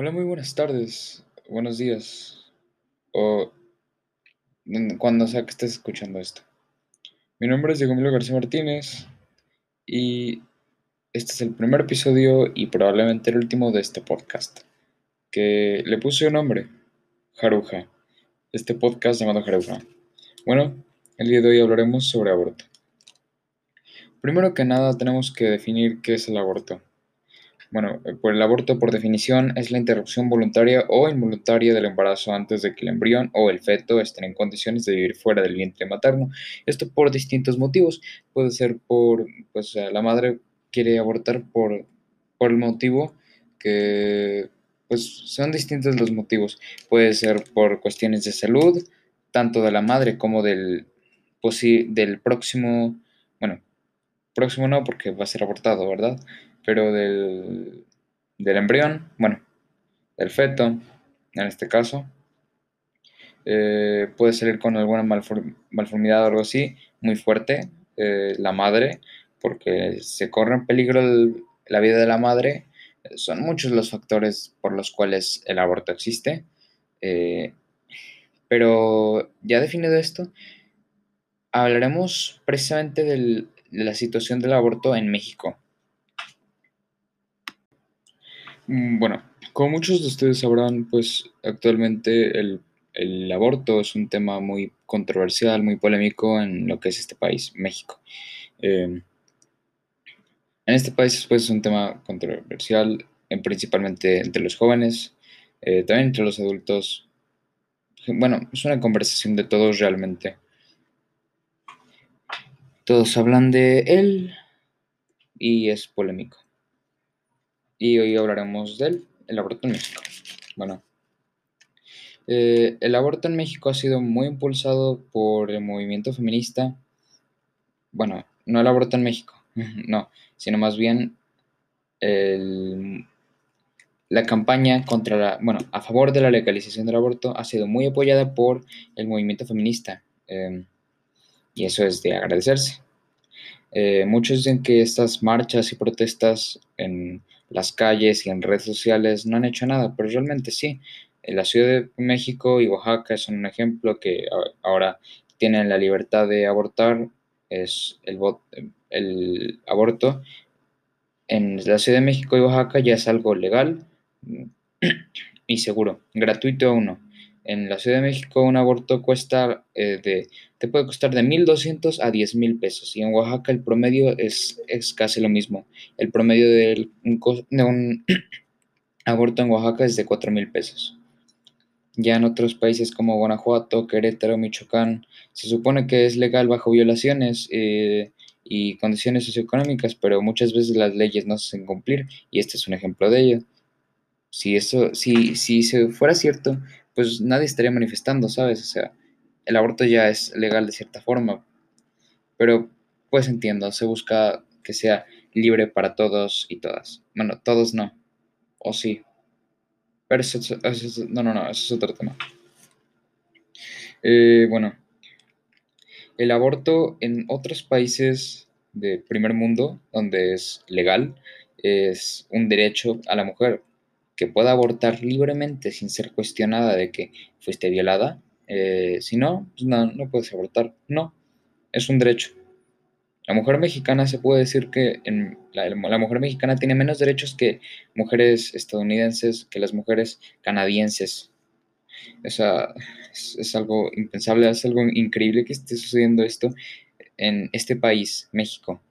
Hola, muy buenas tardes, buenos días, o cuando sea que estés escuchando esto. Mi nombre es Diego Emilio García Martínez y este es el primer episodio y probablemente el último de este podcast, que le puse un nombre, Jaruja, este podcast llamado Jaruja. Bueno, el día de hoy hablaremos sobre aborto. Primero que nada tenemos que definir qué es el aborto. Bueno, eh, por el aborto, por definición, es la interrupción voluntaria o involuntaria del embarazo antes de que el embrión o el feto estén en condiciones de vivir fuera del vientre materno. Esto por distintos motivos. Puede ser por, pues, la madre quiere abortar por, por el motivo que, pues, son distintos los motivos. Puede ser por cuestiones de salud, tanto de la madre como del, pues, del próximo, bueno, próximo no, porque va a ser abortado, ¿verdad? Pero del, embrión, bueno, del feto, en este caso, eh, puede salir con alguna malformidad o algo así, muy fuerte, eh, la madre, porque se corre en peligro la vida de la madre. Son muchos los factores por los cuales el aborto existe. Eh, pero ya definido esto, hablaremos precisamente de la situación del aborto en México. Bueno, como muchos de ustedes sabrán, pues actualmente el, aborto es un tema muy controversial, muy polémico en lo que es este país, México. Em, en este país pues, es un tema controversial, principalmente entre los jóvenes, eh, también entre los adultos. Bueno, es una conversación de todos realmente. Todos hablan de él y es polémico y hoy hablaremos del el aborto en México. Bueno, eh, el aborto en México ha sido muy impulsado por el movimiento feminista. Bueno, no el aborto en México, no, sino más bien la campaña contra la, bueno, a favor de la legalización del aborto ha sido muy apoyada por el movimiento feminista. Em, y eso es de agradecerse. Eh, muchos dicen que estas marchas y protestas en las calles y en redes sociales no han hecho nada, pero realmente sí. En la Ciudad de México y Oaxaca son un ejemplo que ahora tienen la libertad de abortar, es el, el aborto. En la Ciudad de México y Oaxaca ya es algo legal y seguro, gratuito o no. En la Ciudad de México un aborto cuesta eh, de, te puede costar de 1.200 a 10.000 pesos y en Oaxaca el promedio es, es casi lo mismo. El promedio de un, aborto en Oaxaca es de 4.000 pesos. Ya en otros países como Guanajuato, Querétaro, Michoacán, se supone que es legal bajo violaciones eh, y condiciones socioeconómicas, pero muchas veces las leyes no se hacen cumplir y este es un ejemplo de ello. Si eso, si, si se fuera cierto, pues nadie estaría manifestando, ¿sabes? O sea, el aborto ya es legal de cierta forma, pero pues entiendo, se busca que sea libre para todos y todas. Bueno, todos no, o sí, pero eso, no, no, no, eso es otro tema. Eh, bueno, el aborto en otros países de primer mundo, donde es legal, es un derecho a la mujer que pueda abortar libremente sin ser cuestionada de que fuiste violada. Eh, si no, pues no, no puedes abortar. No, es un derecho. La mujer mexicana se puede decir que en, la, mujer mexicana tiene menos derechos que mujeres estadounidenses, que las mujeres canadienses. Esa, es, algo impensable, es algo increíble que esté sucediendo esto en este país, México.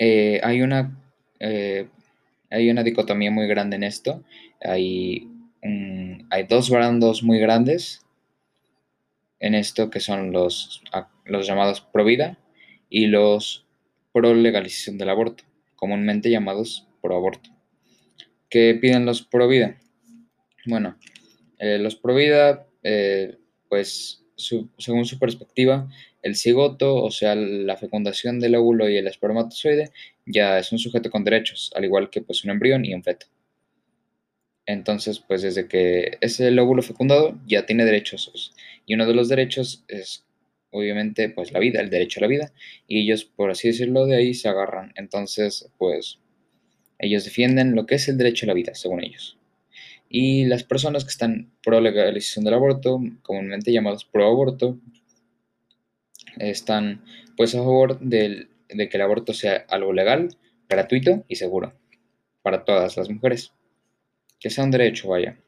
Eh, hay una eh, hay una dicotomía muy grande en esto. Hay, dos bandos muy grandes en esto que son los, los llamados pro vida y los pro legalización del aborto, comúnmente llamados pro aborto. ¿Qué piden los pro vida? Bueno, eh, los pro vida, eh, pues según su perspectiva, el cigoto, o sea, la fecundación del óvulo y el espermatozoide, ya es un sujeto con derechos, al igual que pues, un embrión y un feto. Entonces, pues desde que es el óvulo fecundado, ya tiene derechos. Y uno de los derechos es, obviamente, pues la vida, el derecho a la vida. Y ellos, por así decirlo, de ahí se agarran. Entonces, pues, Ellos defienden lo que es el derecho a la vida, según ellos. Y las personas que están pro legalización del aborto, comúnmente llamados pro aborto, están pues a favor de que el aborto sea algo legal, gratuito y seguro para todas las mujeres. Que sea un derecho, vaya.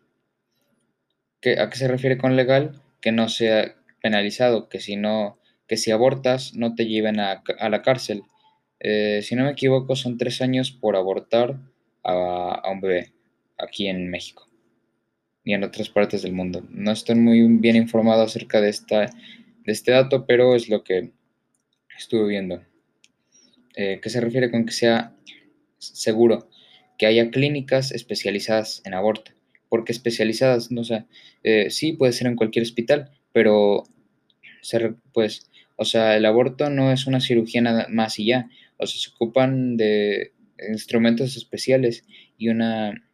¿A qué se refiere con legal? Que no sea penalizado, que si no, que si abortas no te lleven a, la cárcel. Eh, si no me equivoco, son tres años por abortar a, un bebé aquí en México y en otras partes del mundo. No estoy muy bien informado acerca de, esta, de este dato, pero es lo que estuve viendo. Eh, ¿Qué se refiere con que sea seguro? Que haya clínicas especializadas en aborto. porque especializadas? No sé, eh, sí puede ser en cualquier hospital, pero pues, o sea, el aborto no es una cirugía nada más y ya. O sea, se ocupan de instrumentos especiales y una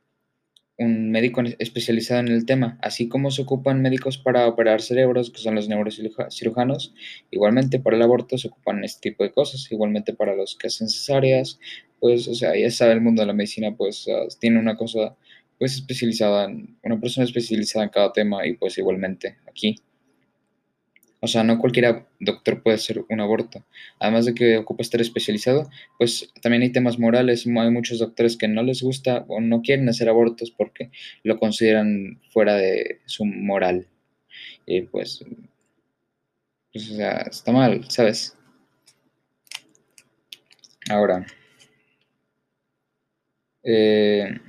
un médico especializado en el tema, así como se ocupan médicos para operar cerebros, que son los neurocirujanos, igualmente para el aborto se ocupan este tipo de cosas, igualmente para los que hacen cesáreas, pues, o sea, ya sabe el mundo de la medicina, pues, tiene una cosa, pues, especializada, una persona especializada en cada tema y pues igualmente aquí. O sea, no cualquier doctor puede hacer un aborto. Además de que ocupa estar especializado, pues también hay temas morales. Hay muchos doctores que no les gusta o no quieren hacer abortos porque lo consideran fuera de su moral. Y pues, pues o sea, está mal, ¿sabes? Ahora, eh,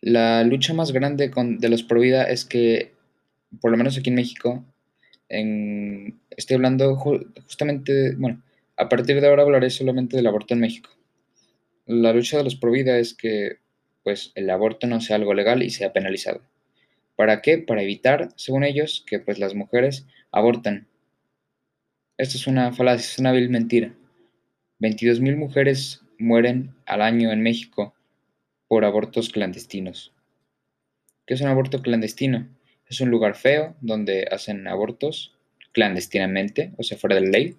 la lucha más grande con, de los pro vida es que, por lo menos aquí en México, estoy hablando justamente, bueno, a partir de ahora hablaré solamente del aborto en México. La lucha de los pro vida es que pues el aborto no sea algo legal y sea penalizado. ¿Para qué? Para evitar, según ellos, que pues las mujeres aborten. Esto es una falacia, es una vil mentira. 22.000 mujeres mueren al año en México por abortos clandestinos. ¿Qué es un aborto clandestino? Es un lugar feo donde hacen abortos clandestinamente, o sea, fuera de la ley.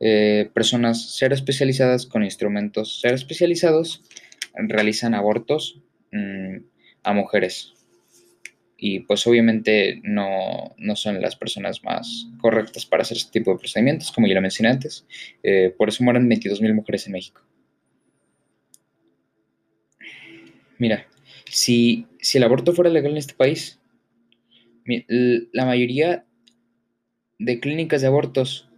Eh, personas ser especializadas con instrumentos ser especializados realizan abortos mm, a mujeres. Y pues obviamente no, son las personas más correctas para hacer este tipo de procedimientos, como ya lo mencioné antes. Eh, por eso mueren 22.000 mujeres en México. Mira, si, el aborto fuera legal en este país, la mayoría de clínicas de abortos,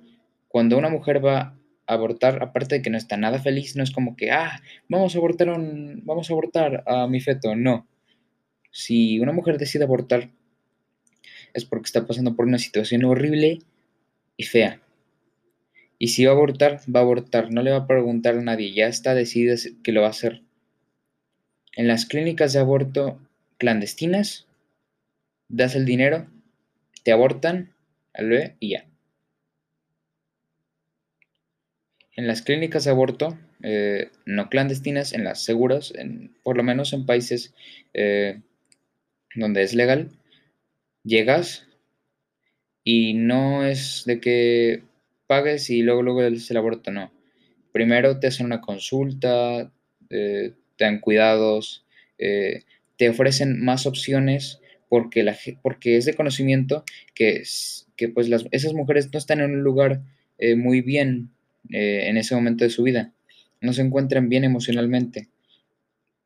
cuando una mujer va a abortar, aparte de que no está nada feliz, no es como que, ah, vamos a abortar, un, vamos a, abortar a mi feto, no. Si una mujer decide abortar, es porque está pasando por una situación horrible y fea. Y si va a abortar, va a abortar, no le va a preguntar a nadie, ya está decidido que lo va a hacer. En las clínicas de aborto clandestinas, das el dinero, te abortan al y ya. En las clínicas de aborto, eh, no clandestinas, en las seguras, por lo menos en países eh, donde es legal, llegas y no es de que pagues y luego luego el aborto, no. Primero te hacen una consulta, eh, te dan cuidados, eh, te ofrecen más opciones porque, la, porque es de conocimiento que, que pues las, esas mujeres no están en un lugar eh, muy bien eh, en ese momento de su vida, no se encuentran bien emocionalmente,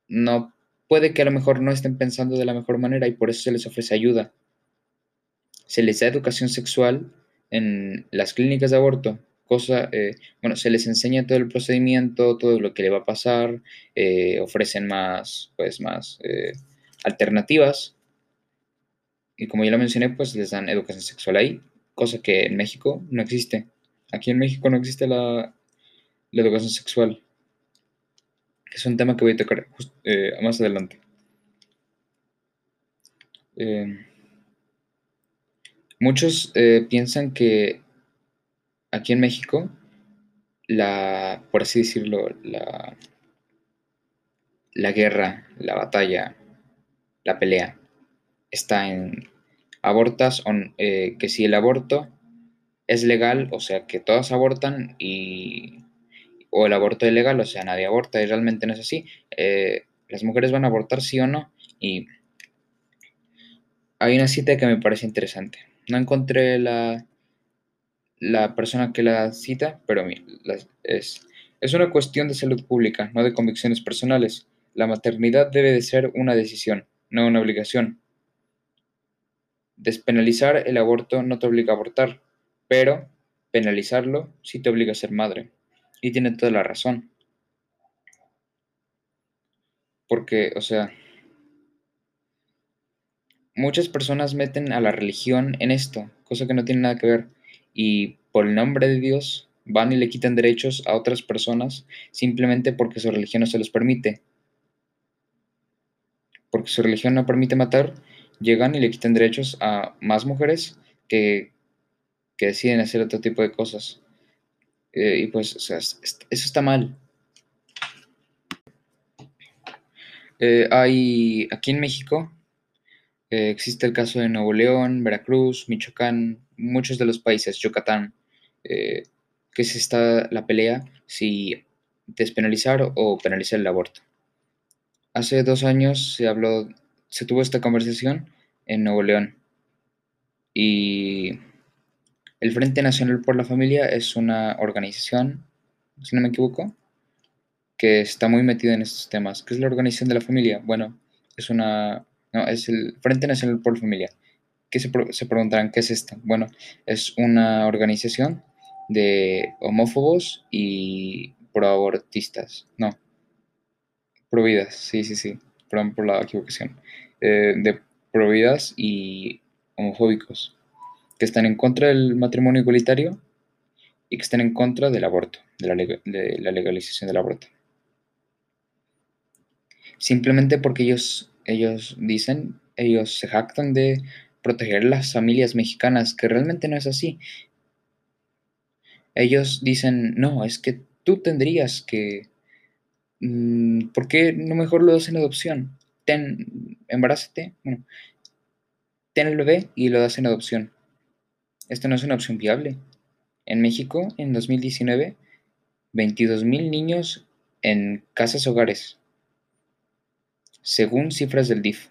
no puede que a lo mejor no estén pensando de la mejor manera y por eso se les ofrece ayuda. Se les da educación sexual en las clínicas de aborto cosa, eh, bueno, se les enseña todo el procedimiento, todo lo que le va a pasar, eh, ofrecen más, pues, más eh, alternativas. Y como ya lo mencioné, pues les dan educación sexual ahí, cosa que en México no existe. Aquí en México no existe la, educación sexual, es un tema que voy a tocar más adelante. muchos piensan que aquí en México, la, por así decirlo, la, la guerra, la batalla, la pelea, está en abortas, eh, que si el aborto es legal, o sea, que todas abortan y o el aborto ilegal, o sea, nadie aborta y realmente no es así. Eh, las mujeres van a abortar sí o no y hay una cita que me parece interesante. No encontré la, la persona que la cita, pero es, es una cuestión de salud pública, no de convicciones personales. La maternidad debe de ser una decisión, no una obligación. Despenalizar el aborto no te obliga a abortar, pero penalizarlo sí te obliga a ser madre. Y tiene toda la razón. Porque, o sea, muchas personas meten a la religión en esto, cosa que no tiene nada que ver. Y por el nombre de Dios van y le quitan derechos a otras personas simplemente porque su religión no se los permite. Porque su religión no permite matar, llegan y le quitan derechos a más mujeres que, que deciden hacer otro tipo de cosas. Eh, y pues, eso está mal. Eh, hay aquí en México eh, existe el caso de Nuevo León, Veracruz, Michoacán, muchos de los países, Yucatán, que se está la pelea si despenalizar o penalizar el aborto. Hace dos años se habló, se tuvo esta conversación en Nuevo León y el Frente Nacional por la Familia es una organización, si no me equivoco, que está muy metida en estos temas. ¿Qué es la organización de la familia? Bueno, es una... No, es el Frente Nacional por la Familia. ¿Qué se, se preguntarán qué es esto? Bueno, es una organización de homófobos y proabortistas. No, providas, sí, sí, sí. Perdón por la equivocación. Eh, de providas y homofóbicos que están en contra del matrimonio igualitario y que están en contra del aborto, de la, legalización del aborto. Simplemente porque ellos, ellos dicen, ellos se jactan de proteger las familias mexicanas, que realmente no es así. Ellos dicen, no, es que tú tendrías que... Mm, ¿Por qué no mejor lo das en adopción? Ten, embarázate, bueno, ten el bebé y lo das en adopción. Esto no es una opción viable. En México, en 2019, 22.000 niños en casas hogares, según cifras del DIF.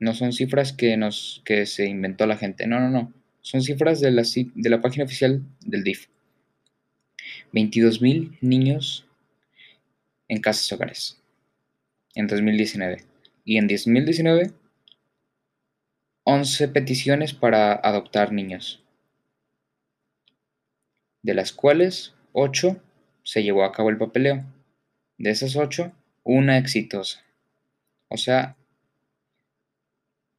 No son cifras que, nos, que se inventó la gente, no, no, no. Son cifras de la, de la página oficial del DIF. 22.000 niños en casas hogares en 2019. Y en 2019 11 peticiones para adoptar niños, de las cuales 8 se llevó a cabo el papeleo. De esas 8, una exitosa. O sea,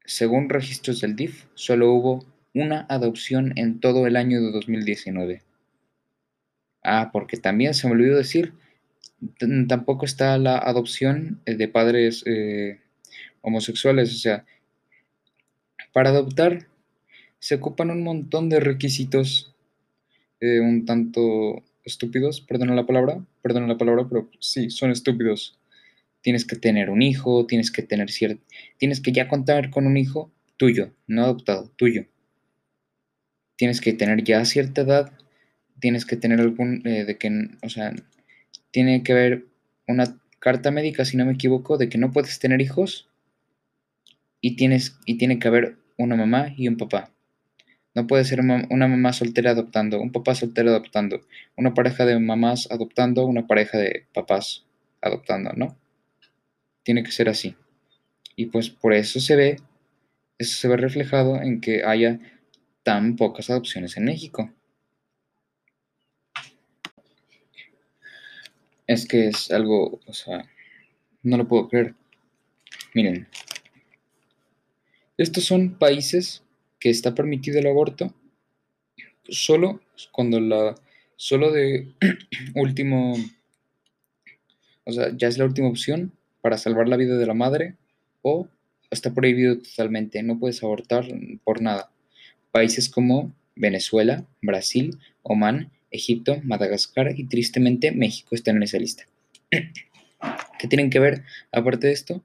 según registros del DIF, solo hubo una adopción en todo el año de 2019. Ah, porque también se me olvidó decir, tampoco está la adopción de padres eh, homosexuales, o sea, para adoptar se ocupan un montón de requisitos eh, un tanto estúpidos, perdona la palabra, perdona la palabra, pero sí, son estúpidos. Tienes que tener un hijo, tienes que tener cierto, tienes que ya contar con un hijo tuyo, no adoptado, tuyo. Tienes que tener ya cierta edad, tienes que tener algún, eh, de que, o sea, tiene que haber una carta médica, si no me equivoco, de que no puedes tener hijos y, tienes, y tiene que haber una mamá y un papá. No puede ser una mamá soltera adoptando, un papá soltero adoptando, una pareja de mamás adoptando, una pareja de papás adoptando, ¿no? Tiene que ser así. Y pues por eso se ve, eso se ve reflejado en que haya tan pocas adopciones en México. Es que es algo, o sea, no lo puedo creer. Miren, estos son países que está permitido el aborto solo cuando la, solo de último, o sea, ya es la última opción para salvar la vida de la madre o está prohibido totalmente, no puedes abortar por nada. Países como Venezuela, Brasil, Omán, Egipto, Madagascar y tristemente México están en esa lista. ¿Qué tienen que ver aparte de esto?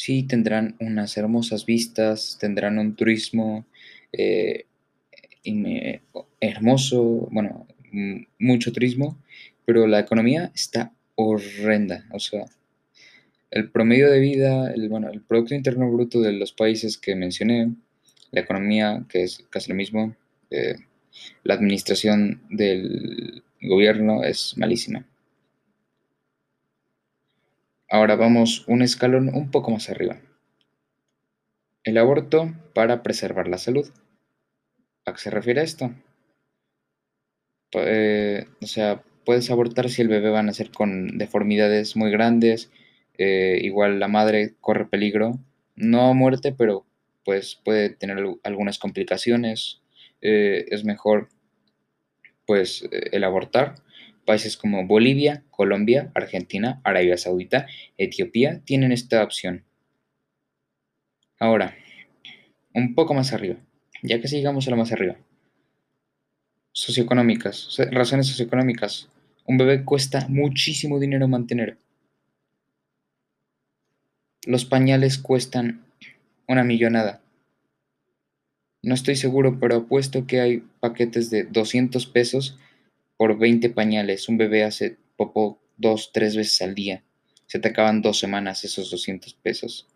sí tendrán unas hermosas vistas, tendrán un turismo eh, hermoso, bueno, mucho turismo, pero la economía está horrenda. O sea, el promedio de vida, el, bueno, el Producto Interno Bruto de los países que mencioné, la economía, que es casi lo mismo, eh, la administración del gobierno es malísima. Ahora vamos un escalón un poco más arriba. El aborto para preservar la salud. ¿A qué se refiere esto? Eh, o sea, puedes abortar si el bebé va a nacer con deformidades muy grandes, eh, igual la madre corre peligro, no a muerte, pero pues puede tener algunas complicaciones, eh, es mejor pues el abortar Países como Bolivia, Colombia, Argentina, Arabia Saudita, Etiopía tienen esta opción. Ahora, un poco más arriba, ya que sigamos a lo más arriba. Socioeconómicas, razones socioeconómicas. Un bebé cuesta muchísimo dinero mantener. Los pañales cuestan una millonada. No estoy seguro, pero apuesto que hay paquetes de 200 pesos por 20 pañales. Un bebé hace popó dos, tres veces al día. Se te acaban dos semanas esos 200 pesos.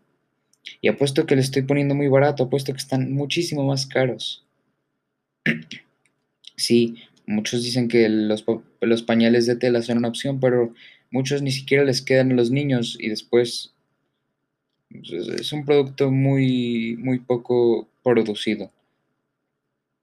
Y apuesto que le estoy poniendo muy barato, apuesto que están muchísimo más caros. sí, muchos dicen que los, los, pañales de tela son una opción, pero muchos ni siquiera les quedan a los niños y después es un producto muy, muy poco producido.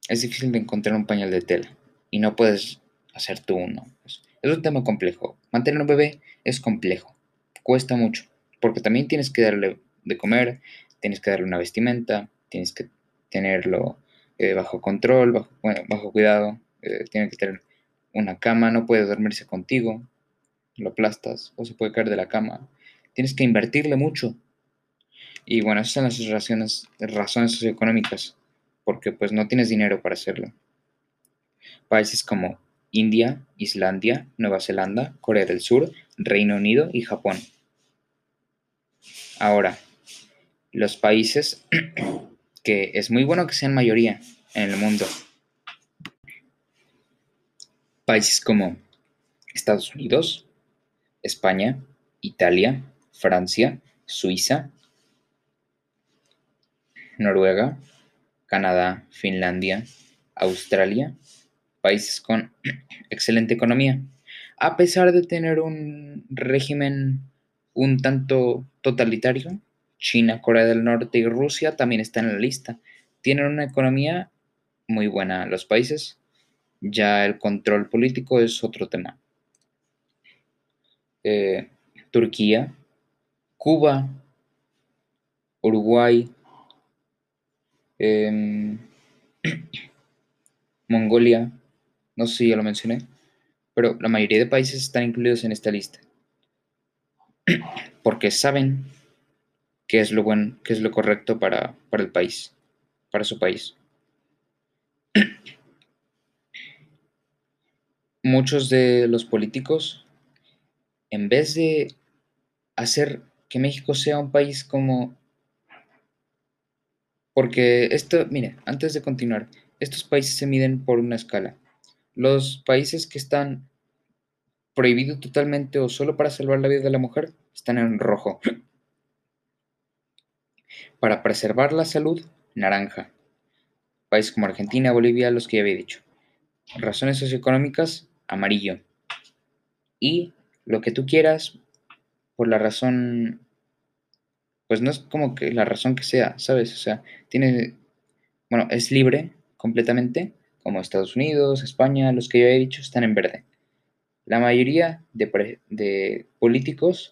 Es difícil de encontrar un pañal de tela y no puedes hacer tú uno. Pues, es un tema complejo. Mantener un bebé es complejo. Cuesta mucho. Porque también tienes que darle de comer, tienes que darle una vestimenta, tienes que tenerlo eh, bajo control, bajo, cuidado. Eh, tiene que tener una cama, no puede dormirse contigo. Lo aplastas o se puede caer de la cama. Tienes que invertirle mucho. Y bueno, esas son las razones, razones socioeconómicas. Porque pues no tienes dinero para hacerlo. Países como India, Islandia, Nueva Zelanda, Corea del Sur, Reino Unido y Japón. Ahora, los países que es muy bueno que sean mayoría en el mundo. Países como Estados Unidos, España, Italia, Francia, Suiza, Noruega, Canadá, Finlandia, Australia, países con excelente economía, a pesar de tener un régimen un tanto totalitario. China, Corea del Norte y Rusia también están en la lista. Tienen una economía muy buena los países. Ya el control político es otro tema. Eh, Turquía, Cuba, Uruguay, em, Mongolia, no sé si ya lo mencioné, pero la mayoría de países están incluidos en esta lista. Porque saben qué es lo bueno, qué es lo correcto para, para el país, para su país. Muchos de los políticos, en vez de hacer que México sea un país como... Porque esto, mire, antes de continuar, estos países se miden por una escala. Los países que están prohibidos totalmente o solo para salvar la vida de la mujer están en rojo. Para preservar la salud, naranja. Países como Argentina, Bolivia, los que ya había dicho. Razones socioeconómicas, amarillo. Y lo que tú quieras, por la razón, pues no es como que la razón que sea, ¿sabes? O sea, tiene, bueno, es libre completamente, como Estados Unidos, España, los que yo he dicho, están en verde. La mayoría de, políticos,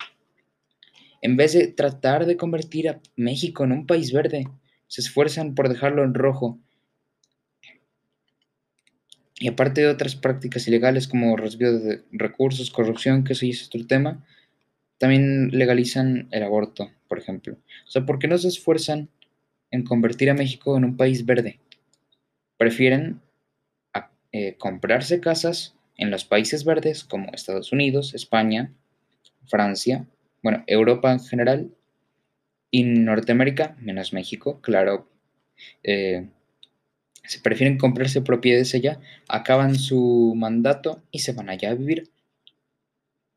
en vez de tratar de convertir a México en un país verde, se esfuerzan por dejarlo en rojo. Y aparte de otras prácticas ilegales como resguardo de recursos, corrupción, que eso es otro tema, también legalizan el aborto, por ejemplo. O sea, ¿por qué no se esfuerzan en convertir a México en un país verde? Prefieren eh, comprarse casas en los países verdes como Estados Unidos, España, Francia, bueno, Europa en general y Norteamérica, menos México, claro. Eh, se prefieren comprarse propiedades allá, acaban su mandato y se van allá a vivir.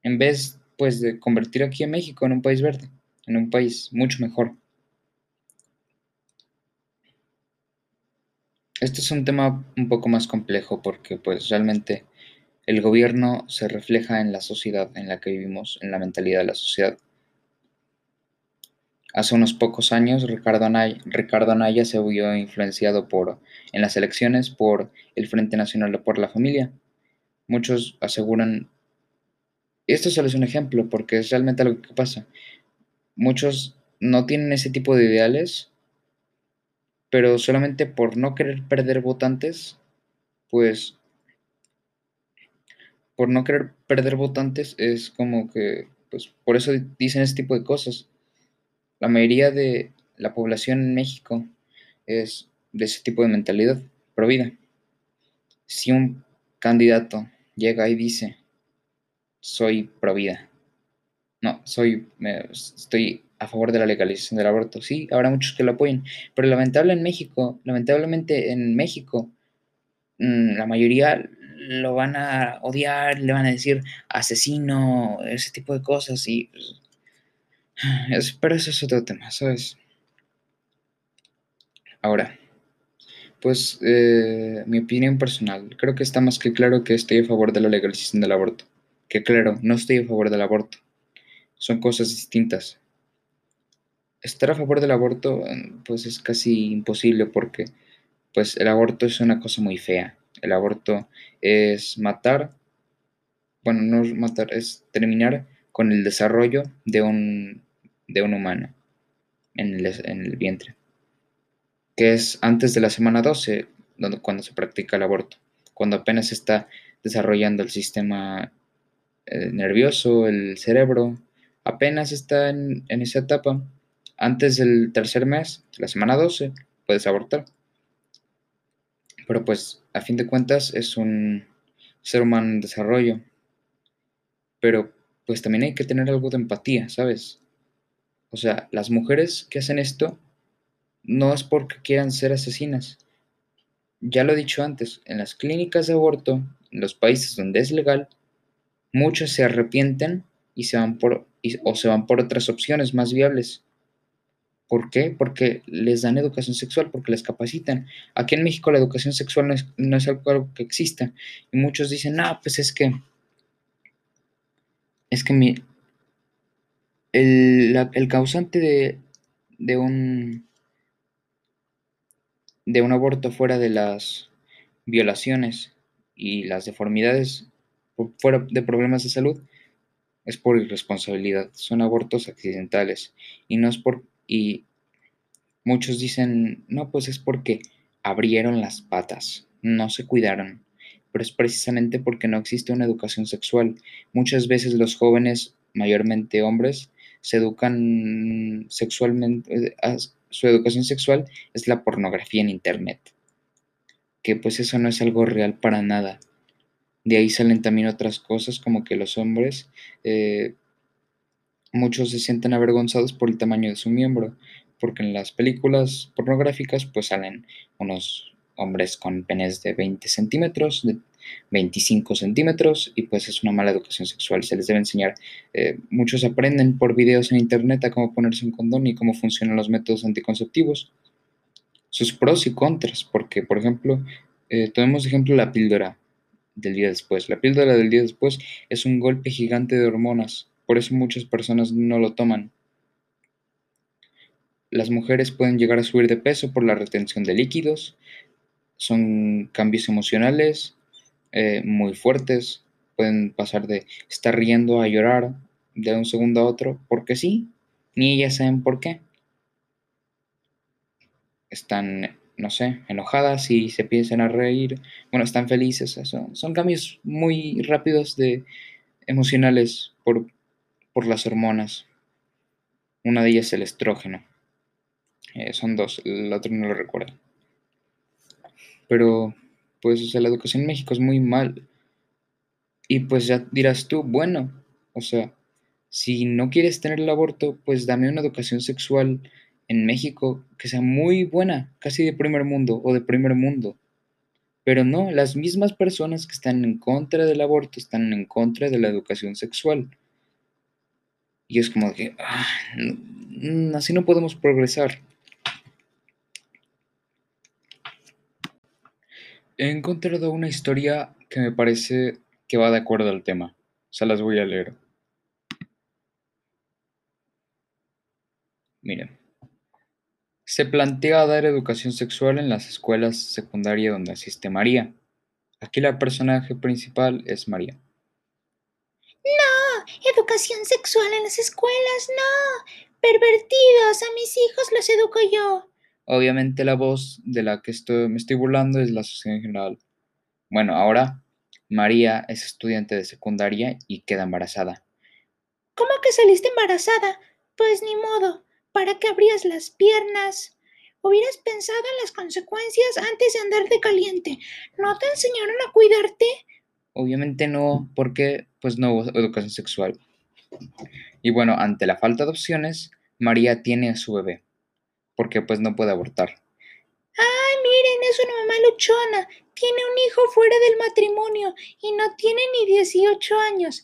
en vez pues de convertir aquí a México en un país verde, en un país mucho mejor. Este es un tema un poco más complejo porque pues realmente el gobierno se refleja en la sociedad en la que vivimos, en la mentalidad de la sociedad. Hace unos pocos años Ricardo Anaya, se vio influenciado por, en las elecciones por el Frente Nacional por la Familia. Muchos aseguran, esto solo es un ejemplo porque es realmente lo que pasa. Muchos no tienen ese tipo de ideales, pero solamente por no querer perder votantes, pues por no querer perder votantes es como que, pues por eso dicen este tipo de cosas la mayoría de la población en México es de ese tipo de mentalidad, provida. Si un candidato llega y dice, soy provida, no, soy, estoy a favor de la legalización del aborto, sí, habrá muchos que lo apoyen, pero lamentable en México, lamentablemente en México, mm, la mayoría lo van a odiar, le van a decir asesino, ese tipo de cosas, y pero eso es otro tema, ¿sabes? Ahora, pues eh, mi opinión personal, creo que está más que claro que estoy a favor de la legalización del aborto. Que claro, no estoy a favor del aborto. Son cosas distintas. Estar a favor del aborto, pues es casi imposible porque, pues el aborto es una cosa muy fea. El aborto es matar, bueno, no matar, es terminar con el desarrollo de un, de un humano en el, vientre, que es antes de la semana 12, donde, cuando se practica el aborto, cuando apenas está desarrollando el sistema eh, nervioso, el cerebro, apenas está en, en esa etapa, antes del tercer mes, la semana 12, puedes abortar. Pero pues, a fin de cuentas, es un ser humano en desarrollo. Pero pues también hay que tener algo de empatía, ¿sabes? O sea, las mujeres que hacen esto no es porque quieran ser asesinas. Ya lo he dicho antes, en las clínicas de aborto, en los países donde es legal, muchos se arrepienten y se van por, o se van por otras opciones más viables. ¿Por qué? Porque les dan educación sexual, porque les capacitan. Aquí en México la educación sexual no es, algo que exista. Y muchos dicen, no, pues es que es que mi, el, causante de, de, un, de un aborto fuera de las violaciones y las deformidades, fuera de problemas de salud, es por irresponsabilidad, son abortos accidentales y no es por y muchos dicen, "No, pues es porque abrieron las patas, no se cuidaron." Pero es precisamente porque no existe una educación sexual. Muchas veces los jóvenes, mayormente hombres, se educan sexualmente, eh, su educación sexual es la pornografía en Internet, que pues eso no es algo real para nada. De ahí salen también otras cosas como que los hombres, eh, muchos se sienten avergonzados por el tamaño de su miembro, porque en las películas pornográficas pues salen unos hombres con penes de 20 centímetros, de 25 centímetros y pues es una mala educación sexual. Se les debe enseñar, eh, muchos aprenden por videos en internet a cómo ponerse un condón y cómo funcionan los métodos anticonceptivos, sus pros y contras, porque por ejemplo, eh, tomemos ejemplo la píldora del día después. La píldora del día después es un golpe gigante de hormonas, por eso muchas personas no lo toman. Las mujeres pueden llegar a subir de peso por la retención de líquidos, son cambios emocionales, eh, muy fuertes, pueden pasar de estar riendo a llorar de un segundo a otro, porque sí, ni ellas saben por qué. Están, no sé, enojadas y se piensan a reír, bueno, están felices, son, son cambios muy rápidos de emocionales por, por las hormonas. Una de ellas es el estrógeno. Eh, son dos, el otro no lo recuerdo. Pero pues, la educación en México es muy mal. Y pues ya dirás tú, bueno, o sea, si no quieres tener el aborto, pues dame una educación sexual en México que sea muy buena, casi de primer mundo o de primer mundo. Pero no, las mismas personas que están en contra del aborto están en contra de la educación sexual. Y es como que ah, así no podemos progresar. He encontrado una historia que me parece que va de acuerdo al tema. Se las voy a leer. Miren. Se plantea dar educación sexual en las escuelas secundarias donde asiste María. Aquí la personaje principal es María. No, educación sexual en las escuelas, no. Pervertidos, a mis hijos los educo yo. Obviamente la voz de la que estoy, me estoy burlando es la sociedad en general. Bueno, ahora María es estudiante de secundaria y queda embarazada. ¿Cómo que saliste embarazada? Pues ni modo. ¿Para qué abrías las piernas? Hubieras pensado en las consecuencias antes de andar de caliente. ¿No te enseñaron a cuidarte? Obviamente no, porque pues no hubo educación sexual. Y bueno, ante la falta de opciones, María tiene a su bebé, porque pues no puede abortar. Ay, miren, es una mamá luchona. Tiene un hijo fuera del matrimonio y no tiene ni 18 años.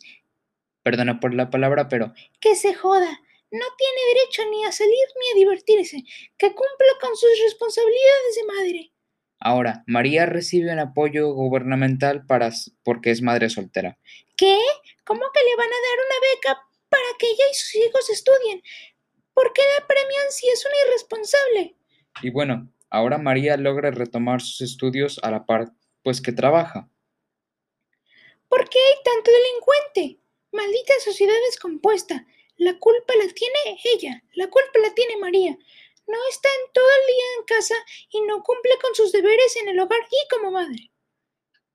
Perdona por la palabra, pero... Que se joda no tiene derecho ni a salir ni a divertirse, que cumpla con sus responsabilidades de madre. Ahora, María recibe un apoyo gubernamental para, porque es madre soltera. ¿Qué? ¿Cómo que le van a dar una beca para que ella y sus hijos estudien? ¿Por qué la premian si es una irresponsable? Y bueno, ahora María logra retomar sus estudios a la par, pues que trabaja. ¿Por qué hay tanto delincuente? Maldita sociedad descompuesta. La culpa la tiene ella, la culpa la tiene María. No está en todo el día en casa y no cumple con sus deberes en el hogar y como madre.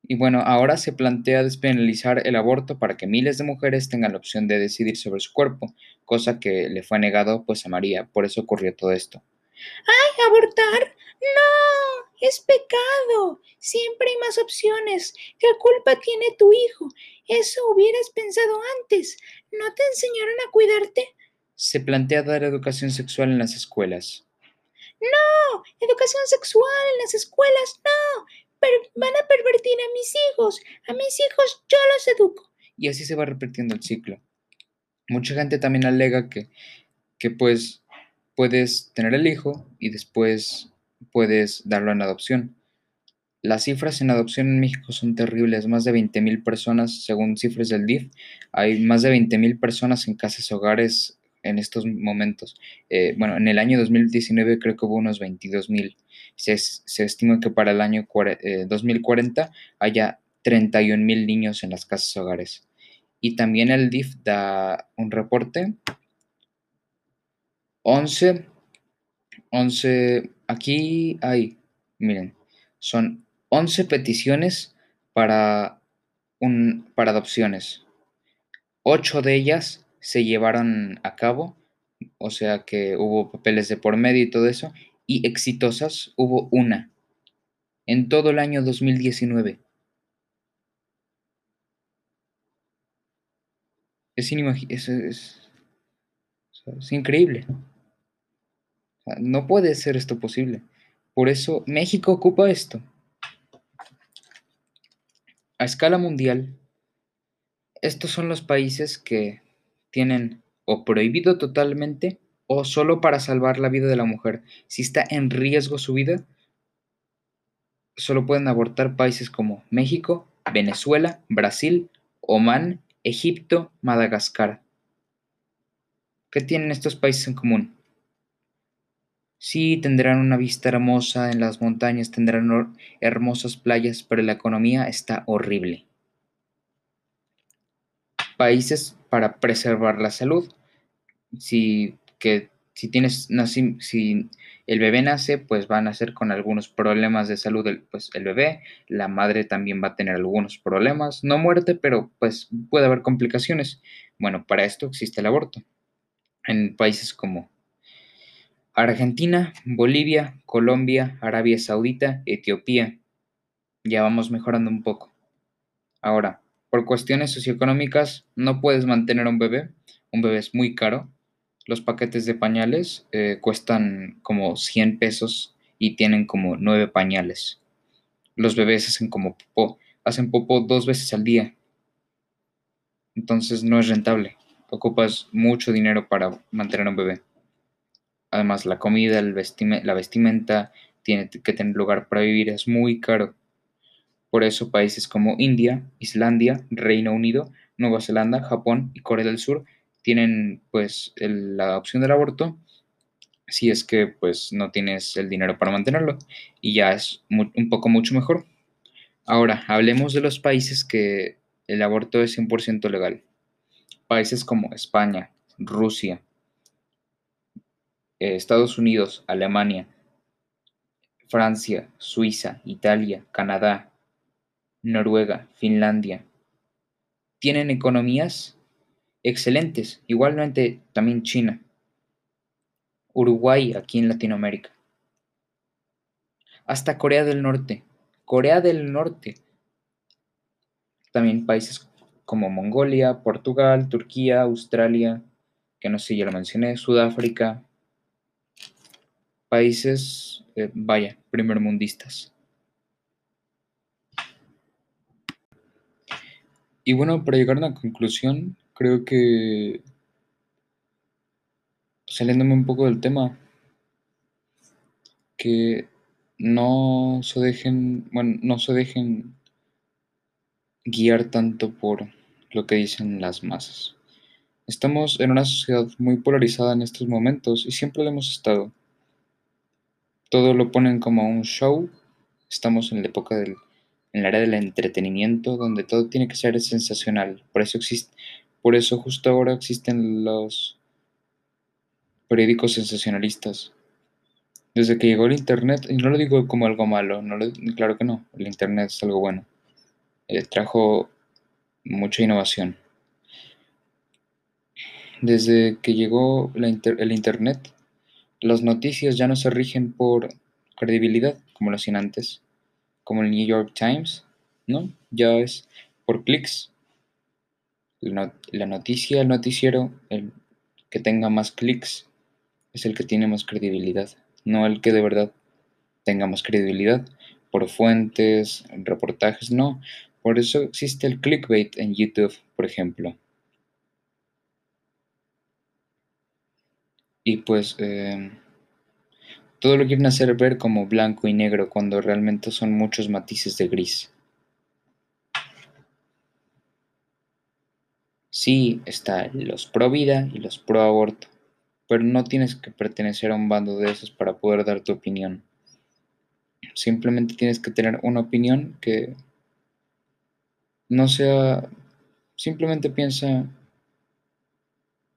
Y bueno, ahora se plantea despenalizar el aborto para que miles de mujeres tengan la opción de decidir sobre su cuerpo, cosa que le fue negado pues a María, por eso ocurrió todo esto. ¡Ay, abortar! ¡No! Es pecado. Siempre hay más opciones. ¿Qué culpa tiene tu hijo? Eso hubieras pensado antes. ¿No te enseñaron a cuidarte? Se plantea dar educación sexual en las escuelas. No, educación sexual en las escuelas, no. Pero van a pervertir a mis hijos. A mis hijos yo los educo. Y así se va repitiendo el ciclo. Mucha gente también alega que, que pues puedes tener el hijo y después puedes darlo en adopción. Las cifras en adopción en México son terribles, más de 20.000 personas, según cifras del DIF, hay más de 20.000 personas en casas hogares en estos momentos. Eh, bueno, en el año 2019 creo que hubo unos 22.000. Se, se estima que para el año 2040 eh, haya 31.000 niños en las casas hogares. Y también el DIF da un reporte. 11, 11, aquí hay, miren, son 11 peticiones para, un, para adopciones. Ocho de ellas se llevaron a cabo, o sea que hubo papeles de por medio y todo eso, y exitosas hubo una en todo el año 2019. Es, es, es, es increíble. No puede ser esto posible. Por eso México ocupa esto. A escala mundial, estos son los países que tienen o prohibido totalmente o solo para salvar la vida de la mujer. Si está en riesgo su vida, solo pueden abortar países como México, Venezuela, Brasil, Omán, Egipto, Madagascar. ¿Qué tienen estos países en común? Sí, tendrán una vista hermosa en las montañas, tendrán hermosas playas, pero la economía está horrible. Países para preservar la salud. Si, que, si tienes, si el bebé nace, pues va a nacer con algunos problemas de salud el, pues, el bebé, la madre también va a tener algunos problemas, no muerte, pero pues puede haber complicaciones. Bueno, para esto existe el aborto. En países como Argentina, Bolivia, Colombia, Arabia Saudita, Etiopía. Ya vamos mejorando un poco. Ahora, por cuestiones socioeconómicas, no puedes mantener un bebé. Un bebé es muy caro. Los paquetes de pañales eh, cuestan como 100 pesos y tienen como 9 pañales. los bebés hacen como popó, hacen popó dos veces al día. Entonces no es rentable. Ocupas mucho dinero para mantener un bebé. Además, la comida, la vestimenta, tiene que tener lugar para vivir, es muy caro. Por eso países como India, Islandia, Reino Unido, Nueva Zelanda, Japón y Corea del Sur tienen pues la opción del aborto si es que pues no tienes el dinero para mantenerlo y ya es un poco mucho mejor. Ahora, hablemos de los países que el aborto es 100% legal. Países como España, Rusia, Estados Unidos, Alemania, Francia, Suiza, Italia, Canadá, Noruega, Finlandia, tienen economías excelentes, igualmente también China, Uruguay aquí en Latinoamérica, hasta Corea del Norte, Corea del Norte, también países como Mongolia, Portugal, Turquía, Australia, que no sé, ya lo mencioné, Sudáfrica, países, eh, vaya, primermundistas. Y bueno, para llegar a una conclusión, creo que saliéndome un poco del tema, que no se dejen, bueno, no se dejen guiar tanto por lo que dicen las masas. Estamos en una sociedad muy polarizada en estos momentos y siempre lo hemos estado. Todo lo ponen como un show. Estamos en la época del en el área del entretenimiento donde todo tiene que ser sensacional. Por eso existe por eso justo ahora existen los periódicos sensacionalistas. Desde que llegó el Internet, y no lo digo como algo malo, claro que no, el Internet es algo bueno. Eh, trajo mucha innovación. Desde que llegó el Internet, las noticias ya no se rigen por credibilidad, como lo hacían antes, como el New York Times, ¿no? Ya es por clics. La noticia, el noticiero, el que tenga más clics es el que tiene más credibilidad, no el que de verdad tenga más credibilidad por fuentes, reportajes, no. Por eso existe el clickbait en YouTube, por ejemplo. Y pues eh, todo lo quieren hacer ver como blanco y negro cuando realmente son muchos matices de gris. Sí, está los pro vida y los pro aborto pero no tienes que pertenecer a un bando de esos para poder dar tu opinión. Simplemente tienes que tener una opinión que no sea, simplemente piensa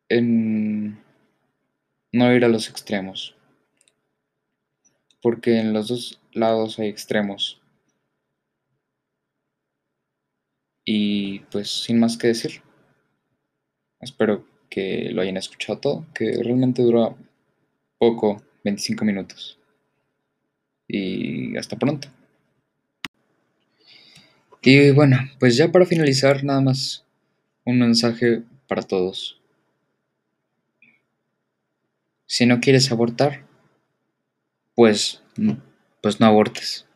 en no ir a los extremos, porque en los dos lados hay extremos. Y pues sin más que decir, espero que lo hayan escuchado todo, que realmente dura poco, 25 minutos. Y hasta pronto. Y bueno, pues ya para finalizar, nada más un mensaje para todos. Si no quieres abortar, pues, pues no abortes.